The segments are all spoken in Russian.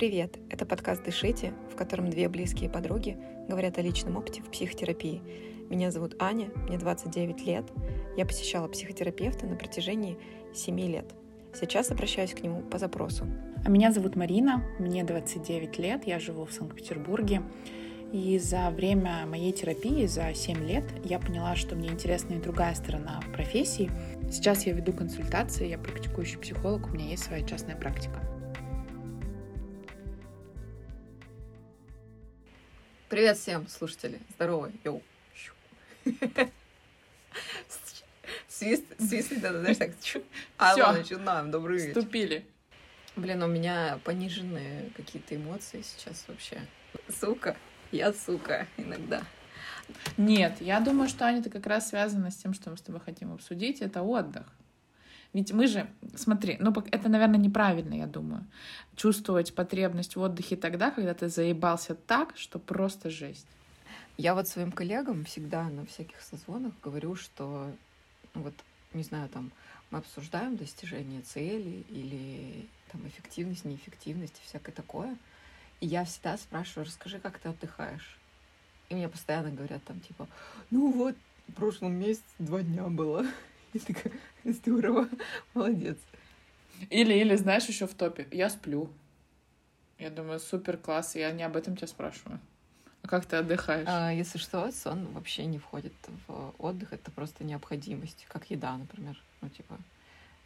Привет! Это подкаст «Дышите», в котором две близкие подруги говорят о личном опыте в психотерапии. Меня зовут Аня, мне 29 лет. Я посещала психотерапевта на протяжении 7 лет. Сейчас обращаюсь к нему по запросу. А меня зовут Марина, мне 29 лет, я живу в Санкт-Петербурге. И за время моей терапии, за 7 лет, я поняла, что мне интересна и другая сторона профессии. Сейчас я веду консультации, я практикующий психолог, у меня есть своя частная практика. Привет всем, слушатели. Здорово. Йоу. Свист, свист, да, знаешь, так. А, ладно, начинаем. Добрый вечер. Вступили. Блин, у меня пониженные какие-то эмоции сейчас вообще. Сука. Я сука иногда. Нет, я думаю, что Аня, это как раз связано с тем, что мы с тобой хотим обсудить, это отдых. Ведь мы же, смотри, ну это, наверное, неправильно, я думаю, чувствовать потребность в отдыхе тогда, когда ты заебался так, что просто жесть. Я вот своим коллегам всегда на всяких созвонах говорю, что ну вот, не знаю, там, мы обсуждаем достижение цели или там эффективность, неэффективность и всякое такое. И я всегда спрашиваю, расскажи, как ты отдыхаешь. И мне постоянно говорят там, типа, ну вот, в прошлом месяце два дня было. И такая, здорово, молодец. Или, или, знаешь, еще в топе, я сплю. Я думаю, супер класс, я не об этом тебя спрашиваю. А как ты отдыхаешь? А, если что, сон вообще не входит в отдых, это просто необходимость, как еда, например. Ну, типа,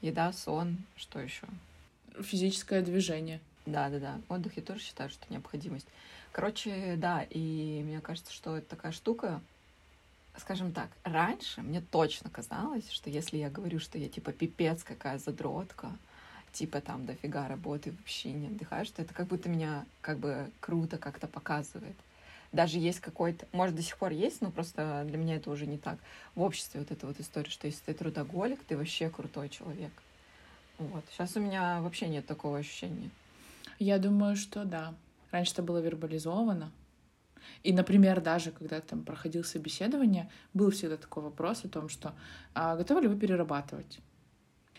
еда, сон, что еще? Физическое движение. Да, да, да. Отдых я тоже считаю, что необходимость. Короче, да, и мне кажется, что это такая штука, скажем так, раньше мне точно казалось, что если я говорю, что я типа пипец какая задротка, типа там дофига работы, вообще не отдыхаю, что это как будто меня как бы круто как-то показывает. Даже есть какой-то, может, до сих пор есть, но просто для меня это уже не так. В обществе вот эта вот история, что если ты трудоголик, ты вообще крутой человек. Вот. Сейчас у меня вообще нет такого ощущения. Я думаю, что да. Раньше это было вербализовано. И, например, даже когда там проходил собеседование, был всегда такой вопрос о том, что а, готовы ли вы перерабатывать?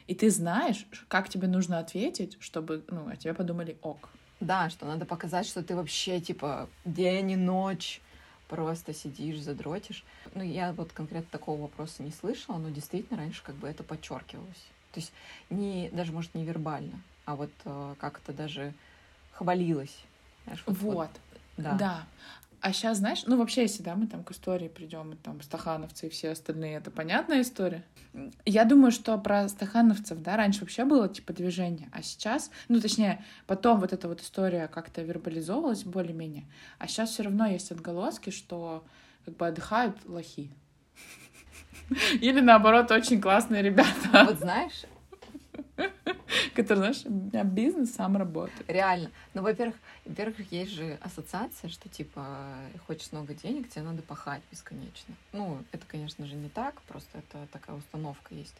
И ты знаешь, как тебе нужно ответить, чтобы ну, о тебе подумали ок. Да, что надо показать, что ты вообще, типа, день и ночь просто сидишь, задротишь. Ну, я вот конкретно такого вопроса не слышала, но действительно раньше как бы это подчеркивалось. То есть не, даже, может, не вербально, а вот э, как-то даже хвалилось. Знаешь, Вот, да. да. А сейчас, знаешь, ну вообще, если да, мы там к истории придем, и там стахановцы и все остальные, это понятная история. Я думаю, что про стахановцев, да, раньше вообще было типа движение, а сейчас, ну точнее, потом вот эта вот история как-то вербализовалась более-менее, а сейчас все равно есть отголоски, что как бы отдыхают лохи. Или наоборот, очень классные ребята, Вот знаешь, которые, знаешь, у меня бизнес сам работает. реально. Ну, во-первых, во-первых, есть же ассоциация, что типа хочешь много денег, тебе надо пахать бесконечно. Ну, это, конечно же, не так, просто это такая установка есть.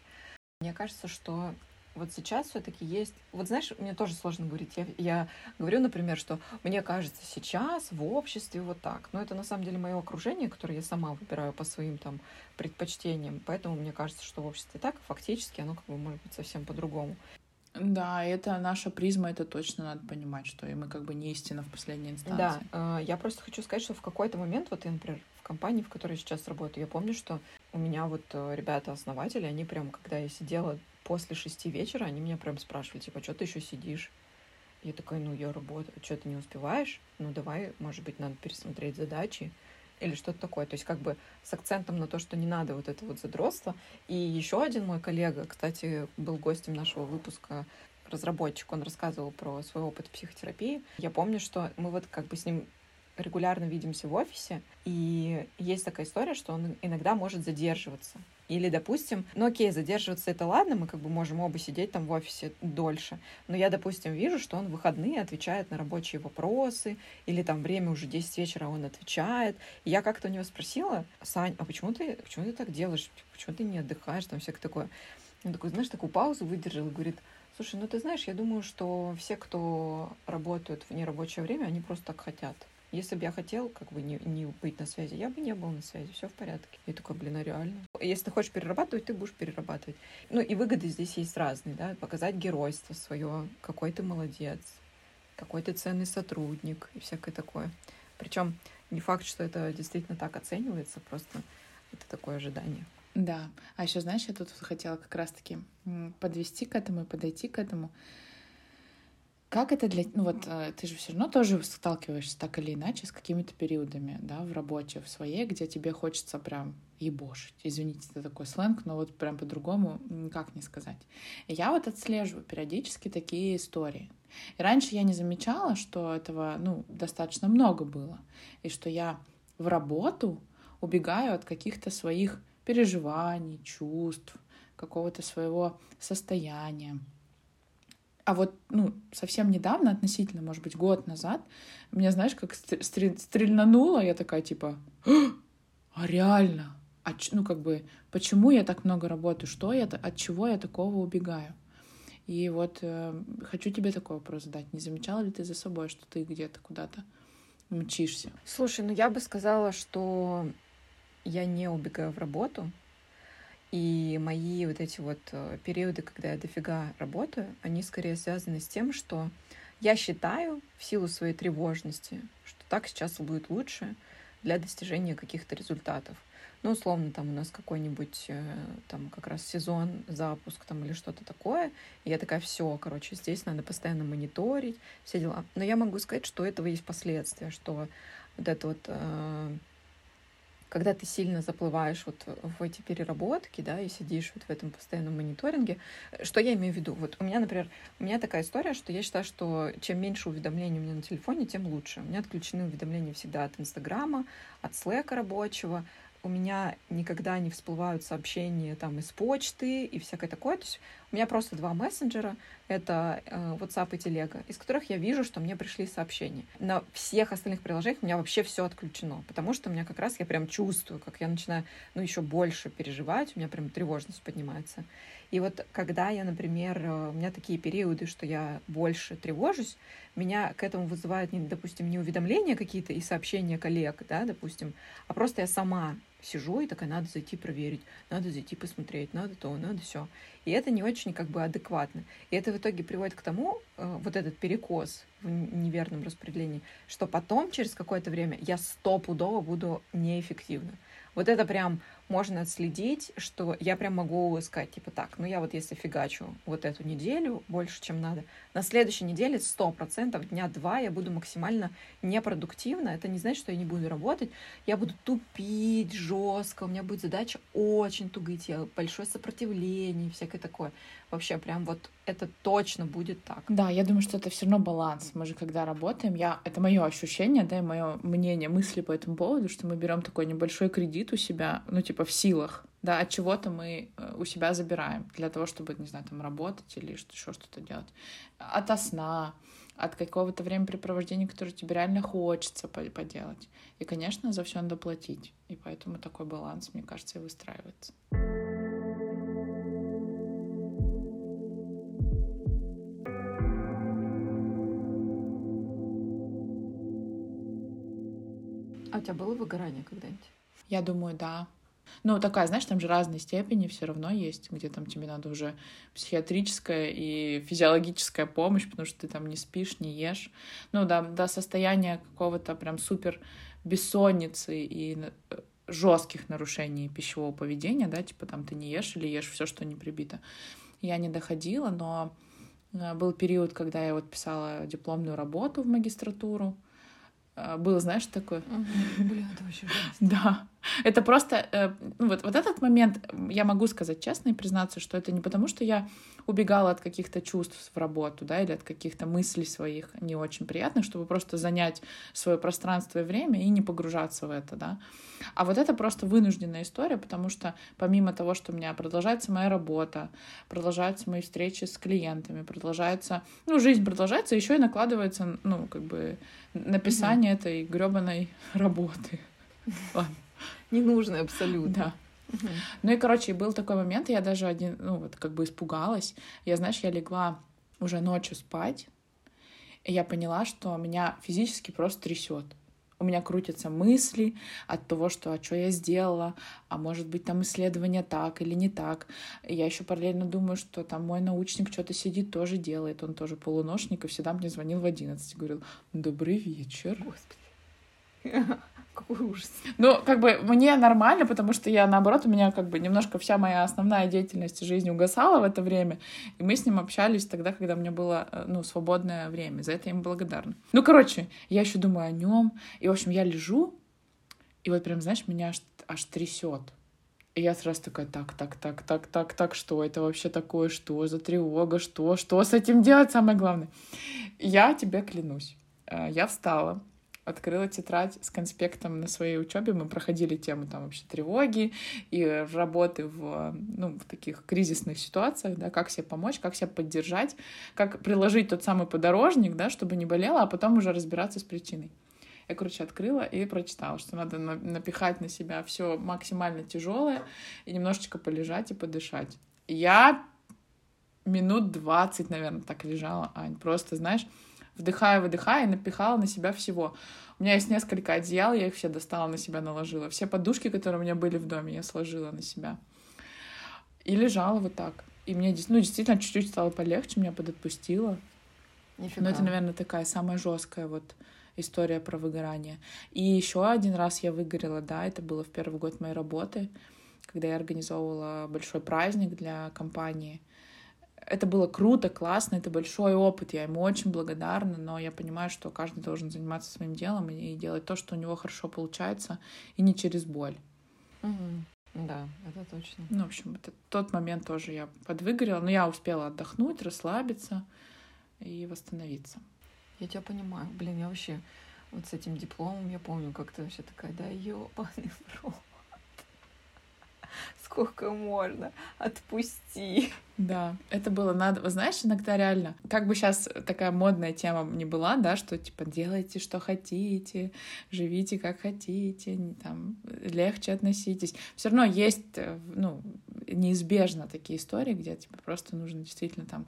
Мне кажется, что вот сейчас все-таки есть. Вот знаешь, мне тоже сложно говорить. Я, я говорю, например, что мне кажется сейчас в обществе вот так. Но это на самом деле мое окружение, которое я сама выбираю по своим там предпочтениям. Поэтому мне кажется, что в обществе так, а фактически оно как бы может быть совсем по-другому. Да, это наша призма, это точно надо понимать, что и мы как бы не истина в последней инстанции. Да, э, я просто хочу сказать, что в какой-то момент, вот я, например, в компании, в которой я сейчас работаю, я помню, что у меня вот э, ребята-основатели, они прям, когда я сидела после шести вечера, они меня прям спрашивали, типа, что ты еще сидишь? Я такая, ну, я работаю, что ты не успеваешь? Ну, давай, может быть, надо пересмотреть задачи или что-то такое. То есть как бы с акцентом на то, что не надо вот это вот задротство. И еще один мой коллега, кстати, был гостем нашего выпуска, разработчик, он рассказывал про свой опыт психотерапии. Я помню, что мы вот как бы с ним регулярно видимся в офисе, и есть такая история, что он иногда может задерживаться. Или, допустим, ну окей, задерживаться это ладно, мы как бы можем оба сидеть там в офисе дольше, но я, допустим, вижу, что он в выходные отвечает на рабочие вопросы, или там время уже 10 вечера, а он отвечает. И я как-то у него спросила, Сань, а почему ты, почему ты так делаешь? Почему ты не отдыхаешь? Там всякое такое. Он такой, знаешь, такую паузу выдержал говорит, слушай, ну ты знаешь, я думаю, что все, кто работают в нерабочее время, они просто так хотят. Если бы я хотел как бы не, не быть на связи, я бы не был на связи, все в порядке. Я такой, блин, а реально? Если ты хочешь перерабатывать, ты будешь перерабатывать. Ну и выгоды здесь есть разные, да, показать геройство свое, какой ты молодец, какой ты ценный сотрудник и всякое такое. Причем не факт, что это действительно так оценивается, просто это такое ожидание. Да. А еще, знаешь, я тут хотела как раз-таки подвести к этому и подойти к этому. Как это для... Ну вот э, ты же все равно тоже сталкиваешься так или иначе с какими-то периодами, да, в работе в своей, где тебе хочется прям ебошить. Извините, это такой сленг, но вот прям по-другому никак не сказать. И я вот отслеживаю периодически такие истории. И раньше я не замечала, что этого, ну, достаточно много было. И что я в работу убегаю от каких-то своих переживаний, чувств, какого-то своего состояния. А вот, ну, совсем недавно, относительно, может быть, год назад, меня, знаешь, как стрельнануло, я такая, типа, а реально? А, ну, как бы, почему я так много работаю? Что я, от чего я такого убегаю? И вот э, хочу тебе такой вопрос задать. Не замечала ли ты за собой, что ты где-то куда-то мчишься? Слушай, ну я бы сказала, что я не убегаю в работу, и мои вот эти вот э, периоды, когда я дофига работаю, они скорее связаны с тем, что я считаю в силу своей тревожности, что так сейчас будет лучше для достижения каких-то результатов. Ну, условно, там у нас какой-нибудь э, там как раз сезон, запуск там или что-то такое. И я такая, все, короче, здесь надо постоянно мониторить, все дела. Но я могу сказать, что этого есть последствия, что вот это вот э, когда ты сильно заплываешь вот в эти переработки, да, и сидишь вот в этом постоянном мониторинге, что я имею в виду? Вот у меня, например, у меня такая история, что я считаю, что чем меньше уведомлений у меня на телефоне, тем лучше. У меня отключены уведомления всегда от Инстаграма, от Слэка рабочего, у меня никогда не всплывают сообщения там из почты и всякое такое. То есть у меня просто два мессенджера, это э, WhatsApp и Telegram, из которых я вижу, что мне пришли сообщения. На всех остальных приложениях у меня вообще все отключено, потому что у меня как раз я прям чувствую, как я начинаю, ну, еще больше переживать, у меня прям тревожность поднимается. И вот когда я, например, э, у меня такие периоды, что я больше тревожусь, меня к этому вызывают, допустим, не уведомления какие-то и сообщения коллег, да, допустим, а просто я сама сижу и такая, надо зайти проверить, надо зайти посмотреть, надо то, надо все. И это не очень как бы адекватно. И это в итоге приводит к тому, э, вот этот перекос в неверном распределении, что потом, через какое-то время, я стопудово буду неэффективна. Вот это прям можно отследить, что я прям могу сказать, типа, так, ну я вот если фигачу вот эту неделю больше, чем надо, на следующей неделе сто процентов дня два я буду максимально непродуктивна. Это не значит, что я не буду работать. Я буду тупить жестко, у меня будет задача очень тугить, я большое сопротивление, всякое такое. Вообще прям вот это точно будет так. Да, я думаю, что это все равно баланс. Мы же когда работаем, я это мое ощущение, да, и мое мнение, мысли по этому поводу, что мы берем такой небольшой кредит у себя, ну типа в силах, да, от чего-то мы э, у себя забираем для того, чтобы, не знаю, там работать или что, еще что-то делать. От сна, от какого-то времяпрепровождения, которое тебе реально хочется поделать. И, конечно, за все надо платить. И поэтому такой баланс, мне кажется, и выстраивается. А у тебя было выгорание когда-нибудь? Я думаю, да. Ну, такая, знаешь, там же разные степени все равно есть, где там тебе надо уже психиатрическая и физиологическая помощь, потому что ты там не спишь, не ешь. Ну, да, до состояния какого-то прям супер бессонницы и э, жестких нарушений пищевого поведения, да, типа там ты не ешь или ешь все, что не прибито. Я не доходила, но э, был период, когда я вот писала дипломную работу в магистратуру, а, было, знаешь, такое. Блин, это вообще Да. Это просто... Э, ну, вот, вот этот момент, я могу сказать честно и признаться, что это не потому, что я убегала от каких-то чувств в работу, да, или от каких-то мыслей своих не очень приятных, чтобы просто занять свое пространство и время и не погружаться в это, да. А вот это просто вынужденная история, потому что помимо того, что у меня продолжается моя работа, продолжаются мои встречи с клиентами, продолжается, ну, жизнь продолжается, еще и накладывается, ну, как бы написание mm этой гребаной работы. Ладно. Ненужной абсолютно. Да. Ну и, короче, был такой момент, я даже один, ну вот как бы испугалась. Я, знаешь, я легла уже ночью спать, и я поняла, что меня физически просто трясет. у меня крутятся мысли от того, что а что я сделала, а может быть там исследование так или не так. Я еще параллельно думаю, что там мой научник что-то сидит, тоже делает, он тоже полуношник, и всегда мне звонил в 11 говорил, добрый вечер. Господи. Какой ужас. Ну, как бы мне нормально, потому что я, наоборот, у меня как бы немножко вся моя основная деятельность в жизни угасала в это время, и мы с ним общались тогда, когда у меня было, э, ну, свободное время. За это я ему благодарна. Ну, короче, я еще думаю о нем, и, в общем, я лежу, и вот прям, знаешь, меня аж, аж трясет. И я сразу такая, так, так, так, так, так, так, что это вообще такое, что за тревога, что, что с этим делать, самое главное. Я тебе клянусь, э, я встала, открыла тетрадь с конспектом на своей учебе. Мы проходили тему там вообще тревоги и работы в, ну, в таких кризисных ситуациях, да, как себе помочь, как себя поддержать, как приложить тот самый подорожник, да, чтобы не болело, а потом уже разбираться с причиной. Я, короче, открыла и прочитала, что надо напихать на себя все максимально тяжелое и немножечко полежать и подышать. Я минут 20, наверное, так лежала, Ань. Просто, знаешь, вдыхая, выдыхая, и напихала на себя всего. У меня есть несколько одеял, я их все достала на себя, наложила. Все подушки, которые у меня были в доме, я сложила на себя. И лежала вот так. И мне ну, действительно чуть-чуть стало полегче, меня подотпустило. Нифига. Но это, наверное, такая самая жесткая вот история про выгорание. И еще один раз я выгорела, да, это было в первый год моей работы, когда я организовывала большой праздник для компании — это было круто, классно, это большой опыт, я ему очень благодарна, но я понимаю, что каждый должен заниматься своим делом и делать то, что у него хорошо получается, и не через боль. Угу. Да, это точно. Ну, в общем, это тот момент тоже я подвыгорела, но я успела отдохнуть, расслабиться и восстановиться. Я тебя понимаю. Блин, я вообще вот с этим дипломом, я помню, как-то вообще такая, да ёбаный в рот сколько можно, отпусти. Да, это было надо. Знаешь, иногда реально, как бы сейчас такая модная тема не была, да, что типа делайте, что хотите, живите, как хотите, там, легче относитесь. Все равно есть, э, ну, неизбежно такие истории, где типа просто нужно действительно там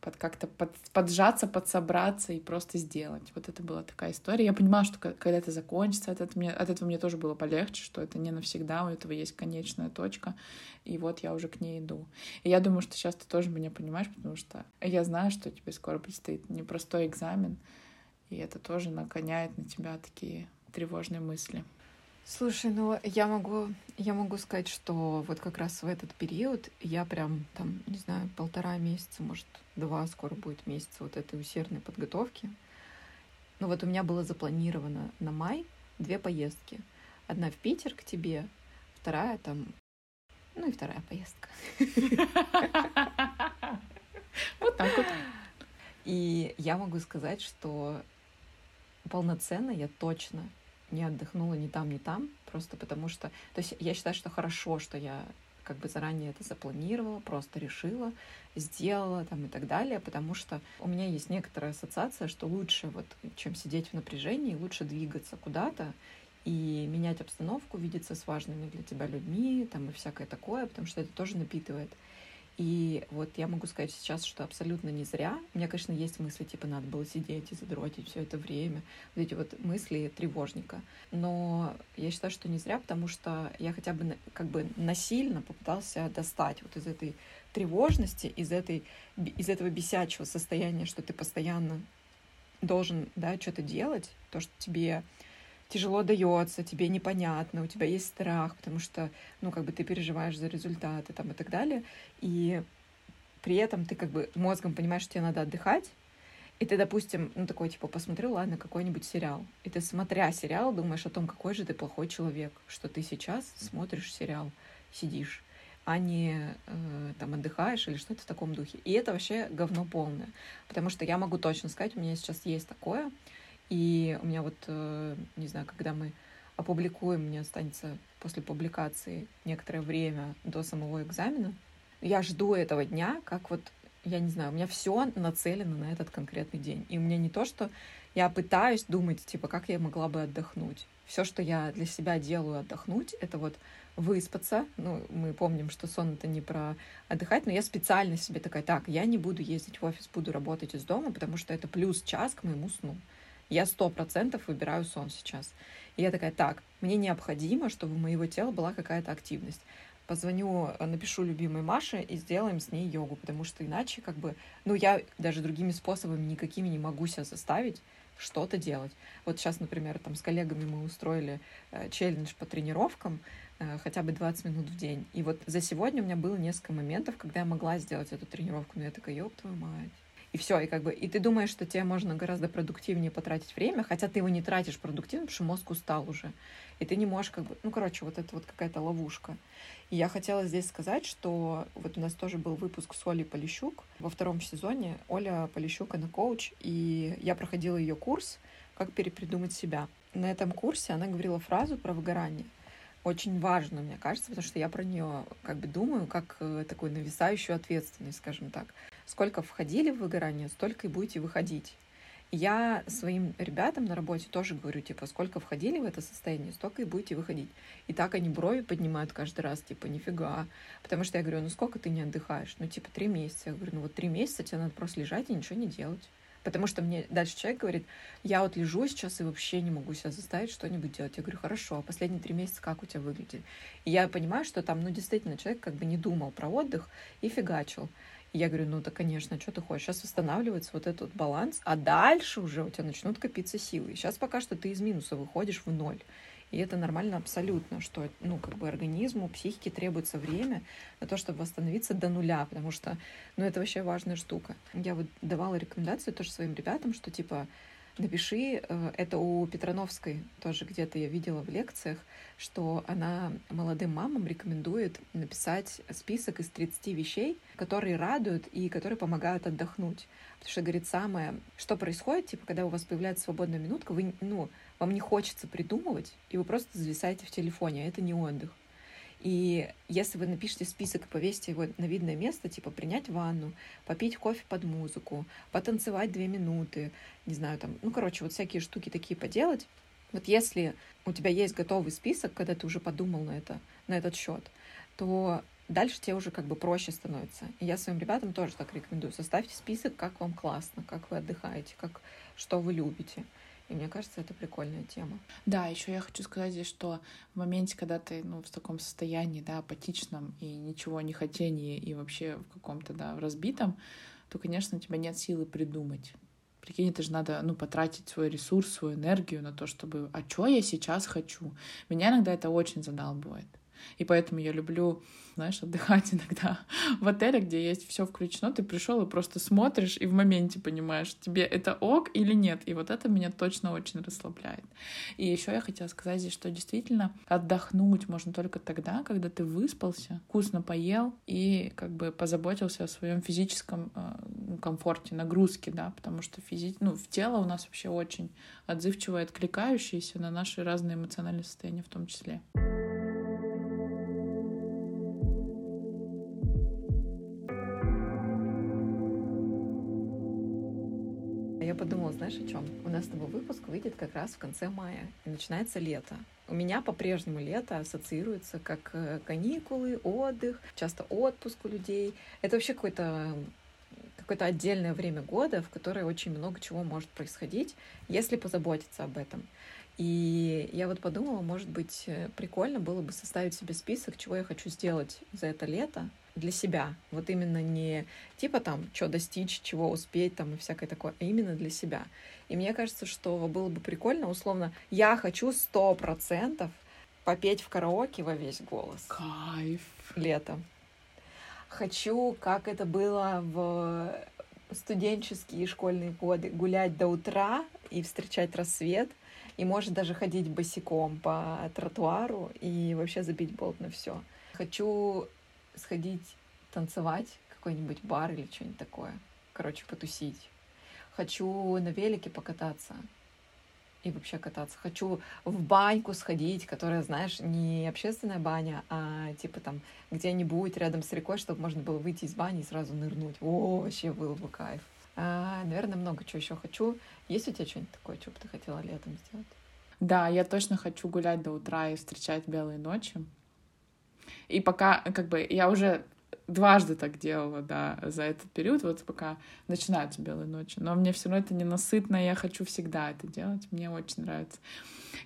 под как-то под, поджаться, подсобраться и просто сделать. Вот это была такая история. Я понимала, что когда это закончится, от этого, мне, от этого мне тоже было полегче, что это не навсегда, у этого есть конечная точка, и вот я уже к ней иду. И я думаю, что сейчас ты тоже меня понимаешь, потому что я знаю, что тебе скоро предстоит непростой экзамен, и это тоже наконяет на тебя такие тревожные мысли. Слушай, ну я могу, я могу сказать, что вот как раз в этот период я прям там, не знаю, полтора месяца, может, два, скоро будет месяца вот этой усердной подготовки. Ну вот у меня было запланировано на май две поездки. Одна в Питер к тебе, вторая там, ну и вторая поездка. Вот так вот. И я могу сказать, что полноценно я точно не отдохнула ни там, ни там, просто потому что... То есть я считаю, что хорошо, что я как бы заранее это запланировала, просто решила, сделала там и так далее, потому что у меня есть некоторая ассоциация, что лучше вот, чем сидеть в напряжении, лучше двигаться куда-то и менять обстановку, видеться с важными для тебя людьми, там и всякое такое, потому что это тоже напитывает. И вот я могу сказать сейчас, что абсолютно не зря. У меня, конечно, есть мысли, типа, надо было сидеть и задротить все это время. Вот эти вот мысли тревожника. Но я считаю, что не зря, потому что я хотя бы как бы насильно попытался достать вот из этой тревожности, из, этой, из этого бесячего состояния, что ты постоянно должен, да, что-то делать, то, что тебе тяжело дается, тебе непонятно, у тебя есть страх, потому что, ну, как бы ты переживаешь за результаты там и так далее, и при этом ты как бы мозгом понимаешь, что тебе надо отдыхать, и ты, допустим, ну, такой, типа, посмотрел, ладно, какой-нибудь сериал. И ты, смотря сериал, думаешь о том, какой же ты плохой человек, что ты сейчас смотришь сериал, сидишь, а не э, там отдыхаешь или что-то в таком духе. И это вообще говно полное. Потому что я могу точно сказать, у меня сейчас есть такое, и у меня вот, э, не знаю, когда мы опубликуем, мне останется после публикации некоторое время до самого экзамена. Я жду этого дня, как вот, я не знаю, у меня все нацелено на этот конкретный день. И у меня не то, что я пытаюсь думать, типа, как я могла бы отдохнуть. Все, что я для себя делаю отдохнуть, это вот выспаться. Ну, мы помним, что сон это не про отдыхать, но я специально себе такая, так, я не буду ездить в офис, буду работать из дома, потому что это плюс час к моему сну Я сто процентов выбираю сон сейчас. И я такая, так, мне необходимо, чтобы у моего тела была какая-то активность. Позвоню, напишу любимой Маше и сделаем с ней йогу, потому что иначе как бы, ну, я даже другими способами никакими не могу себя заставить что-то делать. Вот сейчас, например, там с коллегами мы устроили э, челлендж по тренировкам, э, хотя бы 20 минут в день. И вот за сегодня у меня было несколько моментов, когда я могла сделать эту тренировку, но я такая, ёб твою мать. И все, и как бы, и ты думаешь, что тебе можно гораздо продуктивнее потратить время, хотя ты его не тратишь продуктивно, потому что мозг устал уже. И ты не можешь как бы, ну, короче, вот это вот какая-то ловушка. И я хотела здесь сказать, что вот у нас тоже был выпуск с Олей Полищук во втором сезоне. Оля Полищук, она коуч, и я проходила ее курс «Как перепридумать себя». На этом курсе она говорила фразу про выгорание. Очень важную, мне кажется, потому что я про нее как бы думаю, как э, такую нависающую ответственность, скажем так. Сколько входили в выгорание, столько и будете выходить. Я своим ребятам на работе тоже говорю, типа, сколько входили в это состояние, столько и будете выходить. И так они брови поднимают каждый раз, типа, нифига. Потому что я говорю, ну сколько ты не отдыхаешь? Ну, типа, три месяца. Я говорю, ну вот три месяца тебе надо просто лежать и ничего не делать. Потому что мне дальше человек говорит, я вот лежу сейчас и вообще не могу себя заставить что-нибудь делать. Я говорю, хорошо, а последние три месяца как у тебя выглядит? И я понимаю, что там, ну, действительно, человек как бы не думал про отдых и фигачил. Я говорю, ну да, конечно, что ты хочешь? Сейчас восстанавливается вот этот баланс, а дальше уже у тебя начнут копиться силы. Сейчас пока что ты из минуса выходишь в ноль. И это нормально абсолютно, что, ну, как бы организму, психике требуется время на то, чтобы восстановиться до нуля, потому что, ну, это вообще важная штука. Я вот давала рекомендацию тоже своим ребятам, что, типа, напиши, э, это у Петрановской тоже где-то я видела в лекциях, что она молодым мамам рекомендует написать список из 30 вещей, которые радуют и которые помогают отдохнуть. Потому что, говорит, самое, что происходит, типа, когда у вас появляется свободная минутка, вы, ну, вам не хочется придумывать, и вы просто зависаете в телефоне, а это не отдых. И если вы напишете список и повесите его на видное место, типа принять ванну, попить кофе под музыку, потанцевать две минуты, не знаю, там, ну, короче, вот всякие штуки такие поделать, вот если у тебя есть готовый список, когда ты уже подумал на это, на этот счет, то дальше тебе уже как бы проще становится. И я своим ребятам тоже так рекомендую. Составьте список, как вам классно, как вы отдыхаете, как, что вы любите. И мне кажется, это прикольная тема. Да, еще я хочу сказать здесь, что в моменте, когда ты ну, в таком состоянии, да, апатичном и ничего не хотении, и вообще в каком-то, да, разбитом, то, конечно, у тебя нет силы придумать. Прикинь, это же надо, ну, потратить свой ресурс, свою энергию на то, чтобы, а что я сейчас хочу? Меня иногда это очень задалбывает. И поэтому я люблю, знаешь, отдыхать иногда в отеле, где есть все включено. Ты пришел и просто смотришь, и в моменте понимаешь, тебе это ок или нет. И вот это меня точно очень расслабляет. И еще я хотела сказать здесь, что действительно отдохнуть можно только тогда, когда ты выспался, вкусно поел и как бы позаботился о своем физическом э, комфорте, нагрузке, да, потому что физи... ну, в тело у нас вообще очень отзывчивое, откликающееся на наши разные эмоциональные состояния в том числе. Подумала, знаешь, о чем? У нас с тобой выпуск выйдет как раз в конце мая, и начинается лето. У меня по-прежнему лето ассоциируется как э, каникулы, отдых, часто отпуск у людей. Это вообще какой-то какое-то отдельное время года, в которое очень много чего может происходить, если позаботиться об этом. И я вот подумала, может быть, э, прикольно было бы составить себе список, чего я хочу сделать за это лето, для себя. Вот именно не типа там, что достичь, чего успеть там и всякое такое, а именно для себя. И мне кажется, что было бы прикольно, условно, я хочу сто процентов попеть в караоке во весь голос. Кайф. Летом. Хочу, как это было в студенческие и школьные годы, гулять до утра и встречать рассвет, и может даже ходить босиком по тротуару и вообще забить болт на все. Хочу сходить танцевать, какой-нибудь бар или что-нибудь такое. Короче, потусить. Хочу на велике покататься и вообще кататься. Хочу в баньку сходить, которая, знаешь, не общественная баня, а типа там где-нибудь рядом с рекой, чтобы можно было выйти из бани и сразу нырнуть. О, вообще был бы кайф. А, наверное, много чего еще хочу. Есть у тебя что-нибудь такое, что бы ты хотела летом сделать? Да, я точно хочу гулять до утра и встречать белые ночи. И пока, как бы, я уже дважды так делала, да, за этот период, вот пока начинаются белые ночи. Но мне все равно это ненасытно, я хочу всегда это делать, мне очень нравится.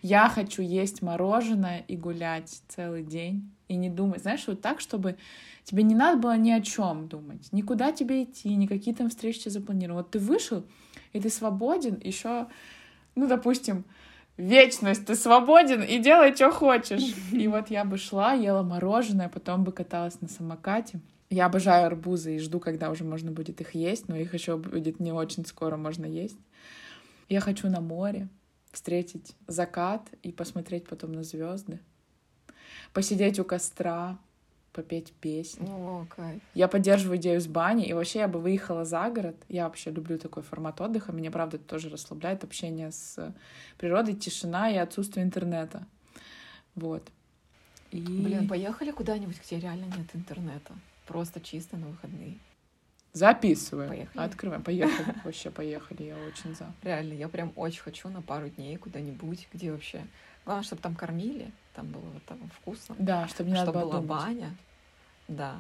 Я хочу есть мороженое и гулять целый день и не думать, знаешь, вот так, чтобы тебе не надо было ни о чем думать, никуда тебе идти, никакие там встречи запланированы. Вот ты вышел, и ты свободен еще, ну, допустим, вечность, ты свободен и делай, что хочешь. И вот я бы шла, ела мороженое, потом бы каталась на самокате. Я обожаю арбузы и жду, когда уже можно будет их есть, но их еще будет не очень скоро можно есть. Я хочу на море встретить закат и посмотреть потом на звезды, посидеть у костра, попеть песни. О, кайф. Я поддерживаю идею с бани, и вообще я бы выехала за город. Я вообще люблю такой формат отдыха. Меня, правда, это тоже расслабляет общение с природой, тишина и отсутствие интернета. Вот. И... Блин, поехали куда-нибудь, где реально нет интернета. Просто чисто на выходные. Записываем. Поехали. Открываем. Поехали. Вообще поехали. Я очень за. Реально, я прям очень хочу на пару дней куда-нибудь, где вообще Главное, чтобы там кормили, там было вот там вкусно. Да, чтобы не надо чтобы было была думать. баня. Да.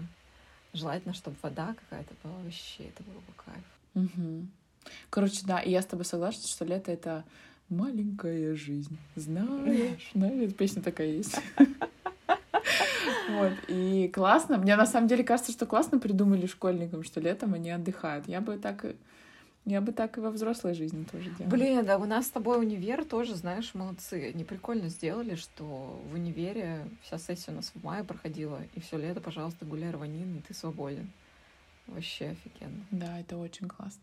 Желательно, чтобы вода какая-то была вообще, это было бы кайф. Угу. Короче, да, и я с тобой согласна, что лето — это маленькая жизнь. Знаешь, знаешь, песня такая есть. Вот, и классно. Мне на самом деле кажется, что классно придумали школьникам, что летом они отдыхают. Я бы так я бы так и во взрослой жизни тоже делала. Блин, да у нас с тобой универ тоже, знаешь, молодцы. Они прикольно сделали, что в универе вся сессия у нас в мае проходила, и все лето, пожалуйста, гуляй рванин, и ты свободен. Вообще офигенно. Да, это очень классно.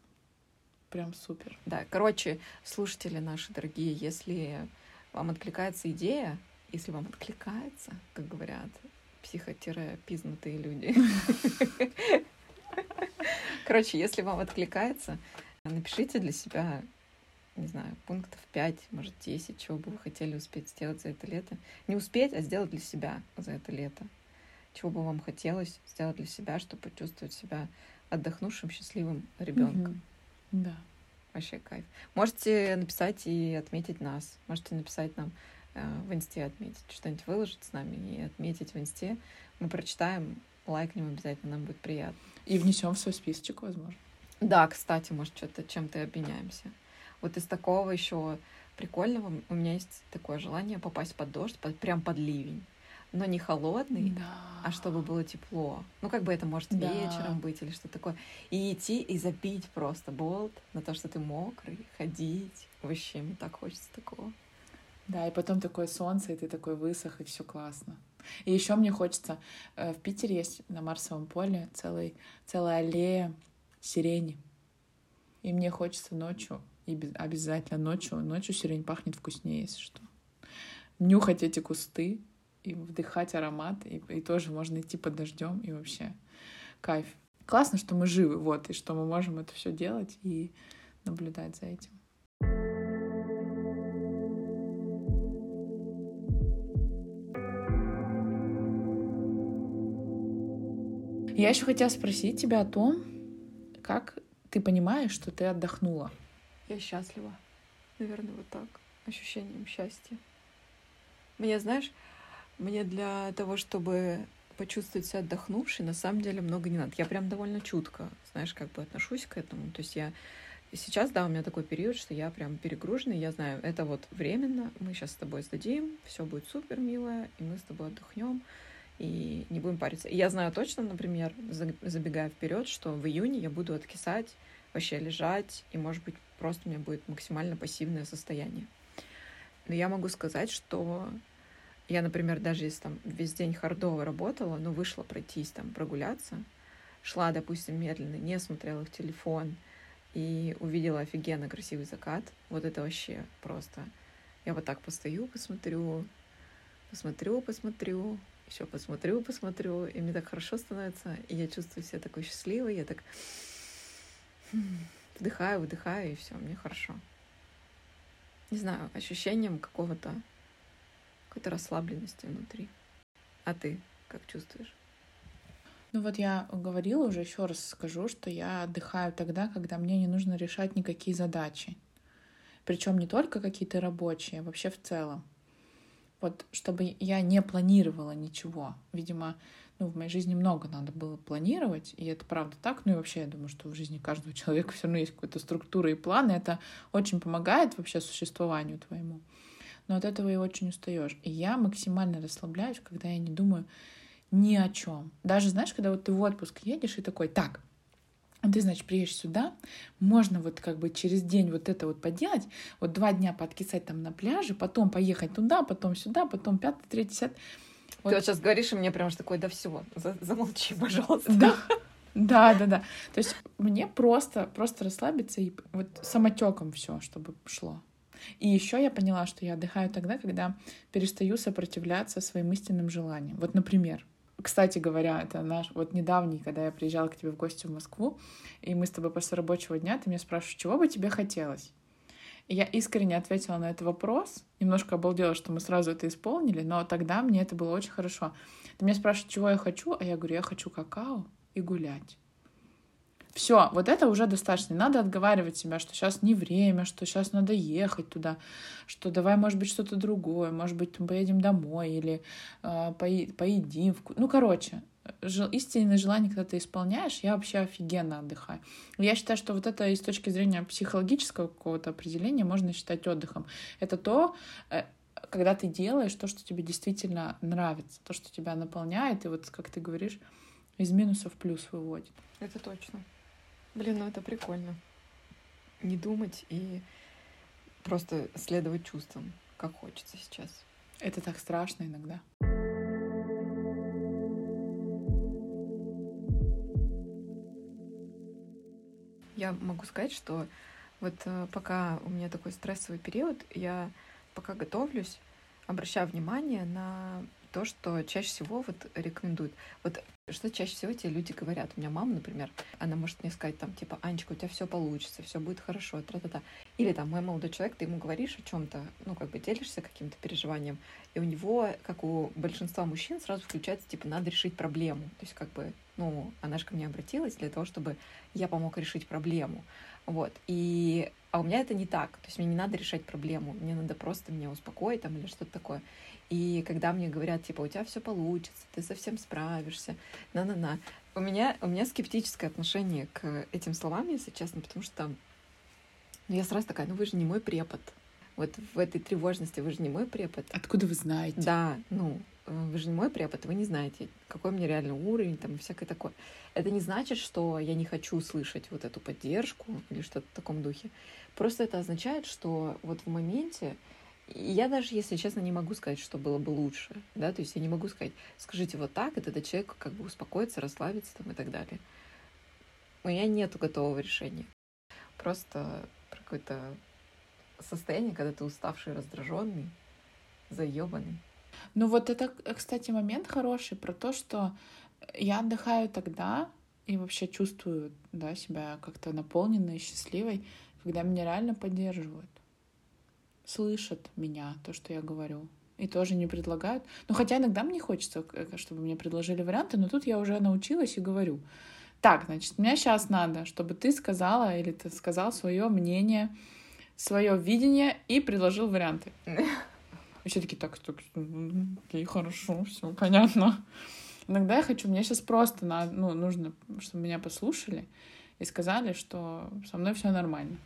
Прям супер. Да, короче, слушатели наши дорогие, если вам откликается идея, если вам откликается, как говорят психотерапизнутые люди. Короче, если вам откликается, Напишите для себя, не знаю, пунктов 5, может, 10, чего бы вы хотели успеть сделать за это лето. Не успеть, а сделать для себя за это лето. Чего бы вам хотелось сделать для себя, чтобы почувствовать себя отдохнувшим, счастливым ребенком. Угу. Да. Вообще кайф. Можете написать и отметить нас. Можете написать нам э, в инсте отметить, что-нибудь выложить с нами и отметить в инсте. Мы прочитаем, лайкнем обязательно, нам будет приятно. И внесем в свой списочек, возможно. Да, кстати, может, что-то чем-то обменяемся. Вот из такого еще прикольного у меня есть такое желание попасть под дождь, под, прям под ливень. Но не холодный, да. а чтобы было тепло. Ну, как бы это может да. вечером быть или что такое. И идти и запить просто болт на то, что ты мокрый, ходить. Вообще, мне так хочется такого. Да, и потом такое солнце, и ты такой высох, и все классно. И еще мне хочется... Э, в Питере есть на Марсовом поле целый, целая аллея сирени. И мне хочется ночью, и обязательно ночью, ночью сирень пахнет вкуснее, если что. Нюхать эти кусты и вдыхать аромат, и, и тоже можно идти под дождем, и вообще кайф. Классно, что мы живы, вот, и что мы можем это все делать и наблюдать за этим. Я еще хотела спросить тебя о том, как ты понимаешь, что ты отдохнула? Я счастлива. Наверное, вот так. Ощущением счастья. Мне, знаешь, мне для того, чтобы почувствовать себя отдохнувшей, на самом деле много не надо. Я прям довольно чутко, знаешь, как бы отношусь к этому. То есть я сейчас, да, у меня такой период, что я прям перегружена, я знаю, это вот временно, мы сейчас с тобой сдадим, все будет супер, милая, и мы с тобой отдохнем и не будем париться. И я знаю точно, например, забегая вперед, что в июне я буду откисать, вообще лежать, и, может быть, просто у меня будет максимально пассивное состояние. Но я могу сказать, что я, например, даже если там весь день хардово работала, но вышла пройтись, там, прогуляться, шла, допустим, медленно, не смотрела в телефон и увидела офигенно красивый закат, вот это вообще просто... Я вот так постою, посмотрю, посмотрю, посмотрю, еще посмотрю, посмотрю, и мне так хорошо становится, и я чувствую себя такой счастливой, я так вдыхаю, выдыхаю, и все, мне хорошо. Не знаю, ощущением какого-то какой-то расслабленности внутри. А ты как чувствуешь? Ну вот я говорила уже, еще раз скажу, что я отдыхаю тогда, когда мне не нужно решать никакие задачи. Причем не только какие-то рабочие, а вообще в целом вот чтобы я не планировала ничего. Видимо, ну, в моей жизни много надо было планировать, и это правда так. Ну и вообще, я думаю, что в жизни каждого человека все равно есть какая-то структура и план, и это очень помогает вообще существованию твоему. Но от этого и очень устаешь. И я максимально расслабляюсь, когда я не думаю ни о чем. Даже, знаешь, когда вот ты в отпуск едешь и такой, так, ты, значит, приедешь сюда, можно вот как бы через день вот это вот поделать, вот два дня подкисать там на пляже, потом поехать туда, потом сюда, потом пятый, третий, десятый. Вот. Ты вот сейчас говоришь, и мне прям такой, да все, замолчи, пожалуйста. Да. Да, да, да. То есть мне просто, просто расслабиться и вот самотеком все, чтобы шло. И еще я поняла, что я отдыхаю тогда, когда перестаю сопротивляться своим истинным желаниям. Вот, например, кстати говоря, это наш вот недавний, когда я приезжала к тебе в гости в Москву, и мы с тобой после рабочего дня, ты меня спрашиваешь, чего бы тебе хотелось? И я искренне ответила на этот вопрос, немножко обалдела, что мы сразу это исполнили, но тогда мне это было очень хорошо. Ты меня спрашиваешь, чего я хочу, а я говорю, я хочу какао и гулять. Все, вот это уже достаточно. Надо отговаривать себя, что сейчас не время, что сейчас надо ехать туда, что давай, может быть, что-то другое, может быть, мы поедем домой или э, поедим. Ну, короче, истинное желание, когда ты исполняешь, я вообще офигенно отдыхаю. Я считаю, что вот это и с точки зрения психологического какого-то определения можно считать отдыхом. Это то, э, когда ты делаешь то, что тебе действительно нравится, то, что тебя наполняет, и вот, как ты говоришь, из минуса в плюс выводит. Это точно. Блин, ну это прикольно. Не думать и просто следовать чувствам, как хочется сейчас. Это так страшно иногда. Я могу сказать, что вот э, пока у меня такой стрессовый период, я пока готовлюсь, обращаю внимание на то, что чаще всего вот рекомендуют. Вот что чаще всего те люди говорят. У меня мама, например, она может мне сказать там, типа, Анечка, у тебя все получится, все будет хорошо, тра-та-та. Или там мой молодой человек, ты ему говоришь о чем-то, ну, как бы делишься каким-то переживанием, и у него, как у большинства мужчин, сразу включается, типа, надо решить проблему. То есть, как бы, ну, она же ко мне обратилась для того, чтобы я помог решить проблему. Вот. И а у меня это не так. То есть мне не надо решать проблему, мне надо просто меня успокоить там или что-то такое. И когда мне говорят, типа, у тебя все получится, ты совсем справишься, на-на-на. У меня, у меня скептическое отношение к этим словам, если честно, потому что ну, я сразу такая, ну вы же не мой препод. Вот в этой тревожности вы же не мой препод. Откуда вы знаете? Да, ну, э, вы же не мой препод, вы не знаете, какой у меня реальный уровень там и всякое такое. Это не значит, что я не хочу слышать вот эту поддержку или что-то в таком духе. Просто это означает, что вот в моменте я даже, если честно, не могу сказать, что было бы лучше, да, то есть я не могу сказать, скажите вот так, и тогда человек как бы успокоится, расслабится там и так далее. У меня нету готового решения. Просто про какое-то состояние, когда ты уставший, раздраженный, заебанный. Ну вот это, кстати, момент хороший про то, что я отдыхаю тогда и вообще чувствую да, себя как-то наполненной, счастливой, когда меня реально поддерживают слышат меня, то, что я говорю. И тоже не предлагают. Ну, хотя иногда мне хочется, чтобы мне предложили варианты, но тут я уже научилась и говорю. Так, значит, мне сейчас надо, чтобы ты сказала или ты сказал свое мнение, свое видение и предложил варианты. И все таки так, так, окей, хорошо, все понятно. Иногда я хочу, мне сейчас просто надо, ну, нужно, чтобы меня послушали и сказали, что со мной все нормально.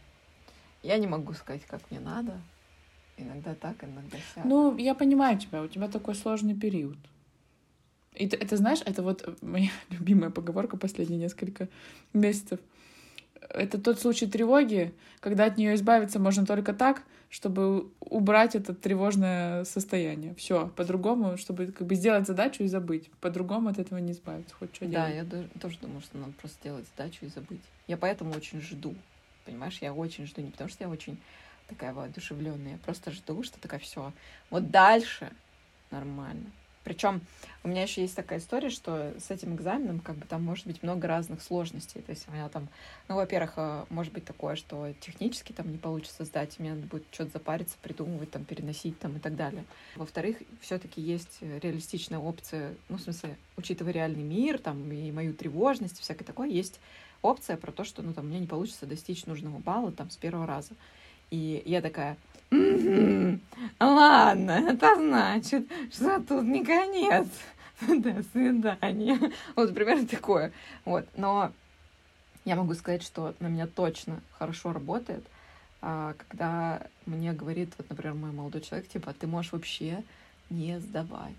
Я не могу сказать, как мне надо. Иногда так, иногда сяк. Ну, я понимаю тебя, у тебя такой сложный период. И это, это, знаешь, это вот моя любимая поговорка последние несколько месяцев. Это тот случай тревоги, когда от нее избавиться можно только так, чтобы убрать это тревожное состояние. Все, по-другому, чтобы как бы сделать задачу и забыть. По-другому от этого не избавиться. Хоть что да, делать. я тоже думаю, что надо просто сделать задачу и забыть. Я поэтому очень жду. Понимаешь, я очень жду, не потому что я очень такая воодушевленная. Я просто жду, что такая все. Вот дальше нормально. Причем у меня еще есть такая история, что с этим экзаменом как бы там может быть много разных сложностей. То есть у меня там, ну, во-первых, э, может быть такое, что технически там не получится сдать, мне надо будет что-то запариться, придумывать, там, переносить там и так далее. Во-вторых, все-таки есть реалистичная опция, ну, в смысле, учитывая реальный мир там и мою тревожность, всякое такое, есть опция про то, что, ну, там, мне не получится достичь нужного балла там с первого раза. И я такая, ладно, это значит, что тут не конец. До свидания. Вот примерно такое. Вот. Но я могу сказать, что на меня точно хорошо работает, а, когда мне говорит, вот, например, мой молодой человек, типа, ты можешь вообще не сдавать,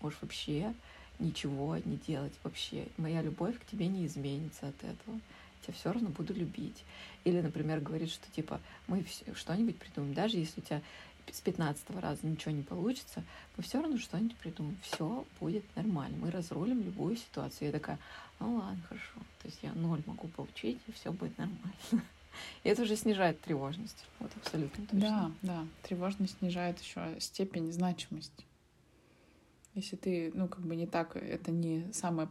можешь вообще ничего не делать вообще. Моя любовь к тебе не изменится от этого. Тебя все равно буду любить. Или, например, говорит, что типа мы что-нибудь придумаем, даже если у тебя с 15 раза ничего не получится, мы все равно что-нибудь придумаем. Все будет нормально. Мы разрулим любую ситуацию. Я такая, ну ладно, хорошо. То есть я ноль могу получить, и все будет нормально. И это уже снижает тревожность. Вот абсолютно точно. Да, да. Тревожность снижает еще степень значимости. Если ты, ну, как бы не так, это не самое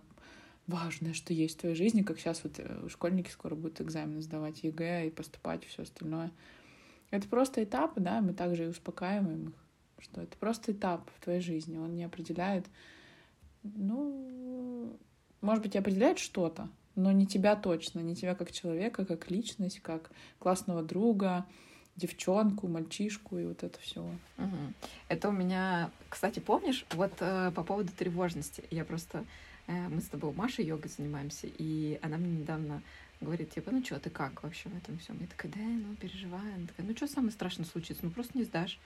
важное, что есть в твоей жизни, как сейчас вот э, школьники скоро будут экзамены сдавать, ЕГЭ и поступать, и все остальное. Это просто этап, да, мы также и успокаиваем их, что это просто этап в твоей жизни, он не определяет, ну, может быть, и определяет что-то, но не тебя точно, не тебя как человека, как личность, как классного друга, девчонку, мальчишку и вот это все. Угу. Это у меня, кстати, помнишь, вот э, по поводу тревожности, я просто, мы с тобой Машей йогой занимаемся, и она мне недавно говорит, типа, ну что, ты как вообще в этом всем? Я такая, да, ну, переживаю. Она такая, ну, что самое страшное случится? Ну, просто не сдашь.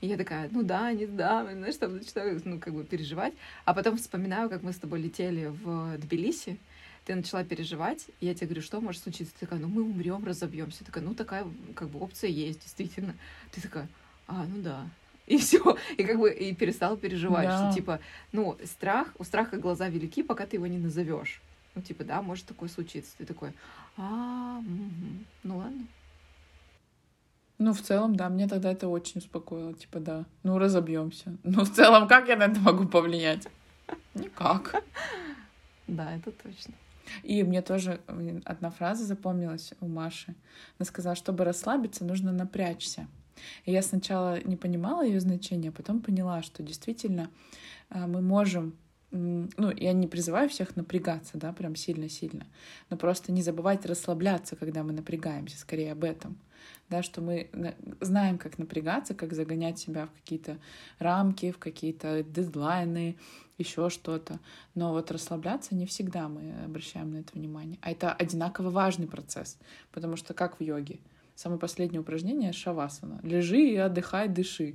И я такая, ну да, не сдам, знаешь, там начинаю, ну, как бы переживать. А потом вспоминаю, как мы с тобой летели в Тбилиси, ты начала переживать, и я тебе говорю, что может случиться? Ты такая, ну мы умрем, разобьемся. Такая, ну такая как бы опция есть, действительно. Ты такая, а, ну да. И все, и как бы и перестала переживать, да. что типа, ну, страх, у страха глаза велики, пока ты его не назовешь. Ну, типа, да, может такое случиться. Ты такой, а, угу. ну ладно. Ну, в целом, да, мне тогда это очень успокоило. Типа, да, ну, разобьемся. Ну, в целом, как я на это могу повлиять? Никак. Да, это точно. И мне тоже одна фраза запомнилась у Маши. Она сказала, чтобы расслабиться, нужно напрячься. И я сначала не понимала ее значение, а потом поняла, что действительно а, мы можем ну, я не призываю всех напрягаться, да, прям сильно-сильно, но просто не забывать расслабляться, когда мы напрягаемся, скорее об этом, да, что мы знаем, как напрягаться, как загонять себя в какие-то рамки, в какие-то дедлайны, еще что-то, но вот расслабляться не всегда мы обращаем на это внимание, а это одинаково важный процесс, потому что как в йоге, самое последнее упражнение — шавасана, лежи и отдыхай, дыши,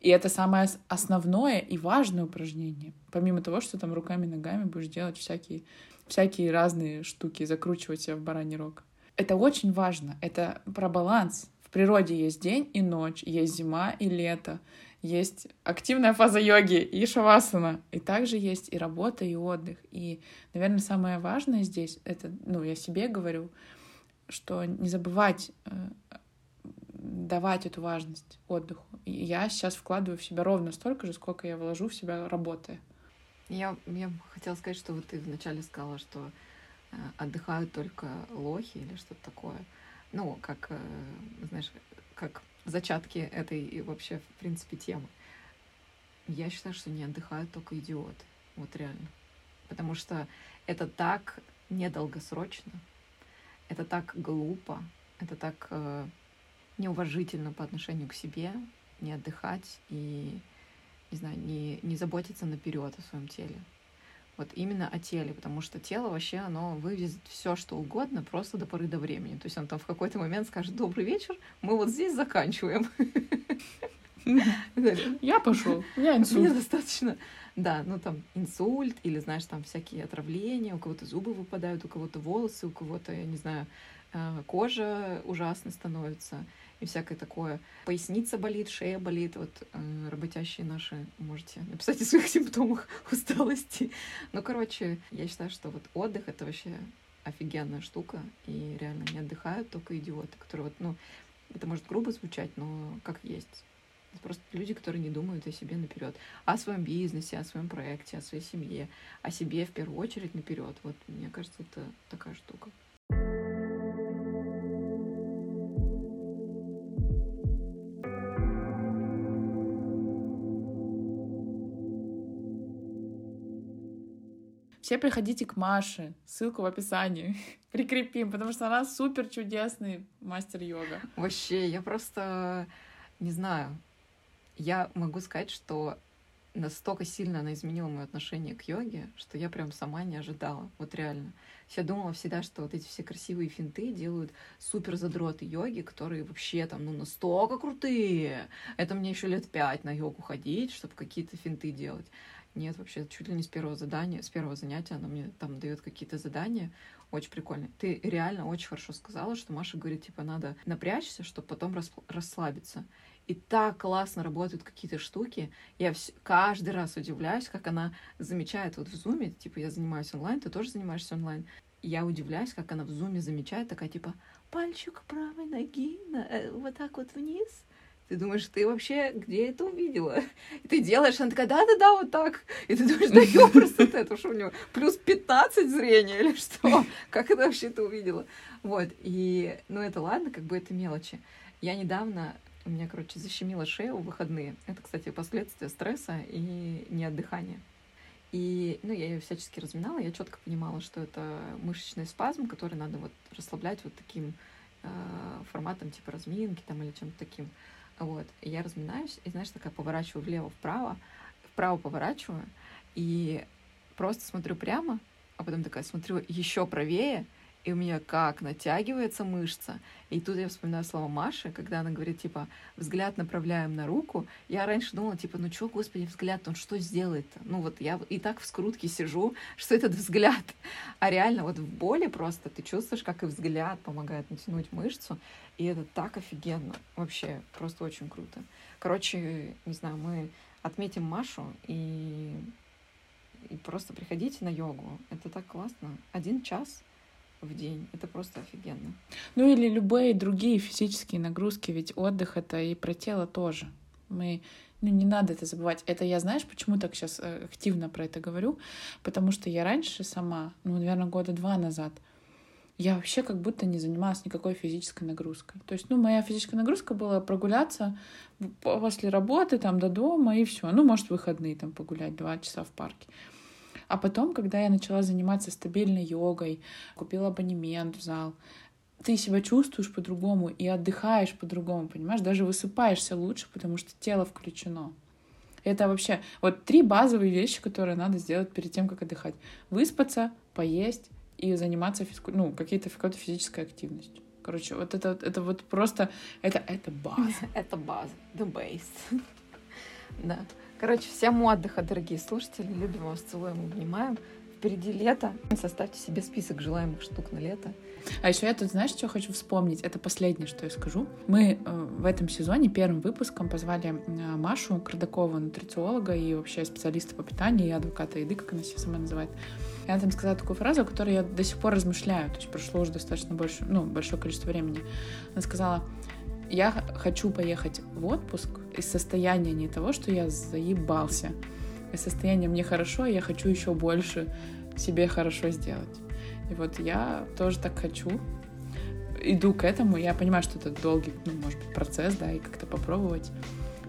и это самое основное и важное упражнение. Помимо того, что там руками, ногами будешь делать всякие, всякие разные штуки, закручивать себя в бараний рог. Это очень важно. Это про баланс. В природе есть день и ночь, есть зима и лето, есть активная фаза йоги и шавасана. И также есть и работа, и отдых. И, наверное, самое важное здесь, это, ну, я себе говорю, что не забывать э, давать эту важность отдыху. И я сейчас вкладываю в себя ровно столько же, сколько я вложу в себя работая. Я, я хотела сказать, что вот ты вначале сказала, что э, отдыхают только лохи или что-то такое. Ну, как, э, знаешь, как зачатки этой вообще, в принципе, темы. Я считаю, что не отдыхают только идиоты. Вот реально. Потому что это так недолгосрочно, это так глупо, это так э, неуважительно по отношению к себе, не отдыхать и, не знаю, не, не заботиться наперед о своем теле. Вот именно о теле, потому что тело вообще, оно вывезет все, что угодно, просто до поры до времени. То есть он там в какой-то момент скажет, добрый вечер, мы вот здесь заканчиваем. Я пошел, я инсульт. Мне достаточно, да, ну там инсульт или, знаешь, там всякие отравления, у кого-то зубы выпадают, у кого-то волосы, у кого-то, я не знаю, э, кожа ужасно становится и всякое такое. Поясница болит, шея болит. Вот э, работящие наши можете написать о своих симптомах усталости. Ну, короче, я считаю, что вот отдых — это вообще офигенная штука, и реально не отдыхают только идиоты, которые вот, ну, это может грубо звучать, но как есть. Это просто люди, которые не думают о себе наперед, о своем бизнесе, о своем проекте, о своей семье, о себе в первую очередь наперед. Вот мне кажется, это такая штука. Все приходите к Маше, ссылку в описании прикрепим, потому что она супер чудесный мастер йога. Вообще, я просто не знаю. Я могу сказать, что настолько сильно она изменила мое отношение к йоге, что я прям сама не ожидала. Вот реально. Я думала всегда, что вот эти все красивые финты делают супер задроты йоги, которые вообще там, ну, настолько крутые. Это мне еще лет пять на йогу ходить, чтобы какие-то финты делать. Нет, вообще, чуть ли не с первого задания, с первого занятия она мне там дает какие-то задания. Очень прикольно. Ты реально очень хорошо сказала, что Маша говорит, типа, надо напрячься, чтобы потом расслабиться. И так классно работают какие-то штуки. Я вс... каждый раз удивляюсь, как она замечает вот в зуме, типа, я занимаюсь онлайн, ты тоже занимаешься онлайн. Я удивляюсь, как она в зуме замечает, такая, типа, пальчик правой ноги на, э, вот так вот вниз. Ты думаешь, ты вообще где это увидела? И ты делаешь, она такая, да-да-да, вот так. И ты думаешь, да ёпрст, это что у него, плюс 15 зрения или что? Как это вообще ты увидела? Вот, и, ну это ладно, как бы это мелочи. Я недавно у меня, короче, защемило шею в выходные. Это, кстати, последствия стресса и неотдыхания. И, ну, я ее всячески разминала, я четко понимала, что это мышечный спазм, который надо вот расслаблять вот таким э, форматом, типа разминки там или чем-то таким. Вот. И я разминаюсь, и, знаешь, такая поворачиваю влево-вправо, вправо поворачиваю, и просто смотрю прямо, а потом такая смотрю еще правее, и у меня как натягивается мышца. И тут я вспоминаю слова Маши, когда она говорит, типа, взгляд направляем на руку. Я раньше думала, типа, ну что, господи, взгляд, он что сделает-то? Ну вот я и так в скрутке сижу, что этот взгляд. А реально вот в боли просто ты чувствуешь, как и взгляд помогает натянуть мышцу. И это так офигенно. Вообще, просто очень круто. Короче, не знаю, мы отметим Машу и и просто приходите на йогу. Это так классно. Один час в день. Это просто офигенно. Ну или любые другие физические нагрузки, ведь отдых это и про тело тоже. Мы ну, не надо это забывать. Это я, знаешь, почему так сейчас э, активно про это говорю? Потому что я раньше сама, ну, наверное, года два назад, я вообще как будто не занималась никакой физической нагрузкой. То есть, ну, моя физическая нагрузка была прогуляться после работы там до дома и все. Ну, может, выходные там погулять два часа в парке. А потом, когда я начала заниматься стабильной йогой, купила абонемент в зал, ты себя чувствуешь по-другому и отдыхаешь по-другому, понимаешь? Даже высыпаешься лучше, потому что тело включено. Это вообще вот три базовые вещи, которые надо сделать перед тем, как отдыхать. Выспаться, поесть и заниматься физку... ну, какие-то какой-то физической активностью. Короче, вот это, это вот просто, это, это база. Это база, the base. Да. Короче, всем отдыха, дорогие слушатели. Любим вас, целуем, обнимаем. Впереди лето. Составьте себе список желаемых штук на лето. А еще я тут, знаешь, что хочу вспомнить? Это последнее, что я скажу. Мы э, в этом сезоне первым выпуском позвали Машу Кардакову, нутрициолога и вообще специалиста по питанию и адвоката еды, как она себя сама называет. И она там сказала такую фразу, о которой я до сих пор размышляю. То есть прошло уже достаточно больше, ну, большое количество времени. Она сказала, я хочу поехать в отпуск из состояния не того, что я заебался, из состояния мне хорошо, я хочу еще больше себе хорошо сделать. И вот я тоже так хочу, иду к этому, я понимаю, что это долгий, ну, может быть, процесс, да, и как-то попробовать.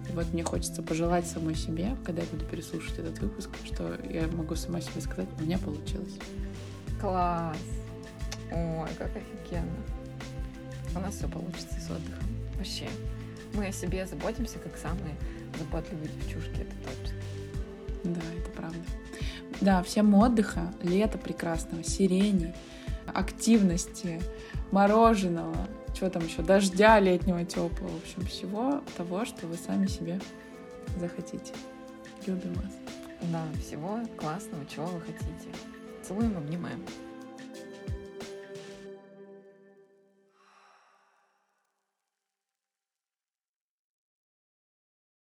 И вот мне хочется пожелать самой себе, когда я буду переслушать этот выпуск, что я могу сама себе сказать, у меня получилось. Класс! Ой, как офигенно. У нас все получится с отдыхом. Вообще. Мы о себе заботимся, как самые заботливые девчушки, это точно. Да, это правда. Да, всем отдыха, лета прекрасного, сирени, активности, мороженого, что там еще, дождя летнего теплого, в общем, всего того, что вы сами себе захотите. Любим вас. Да, всего классного, чего вы хотите. Целуем, обнимаем.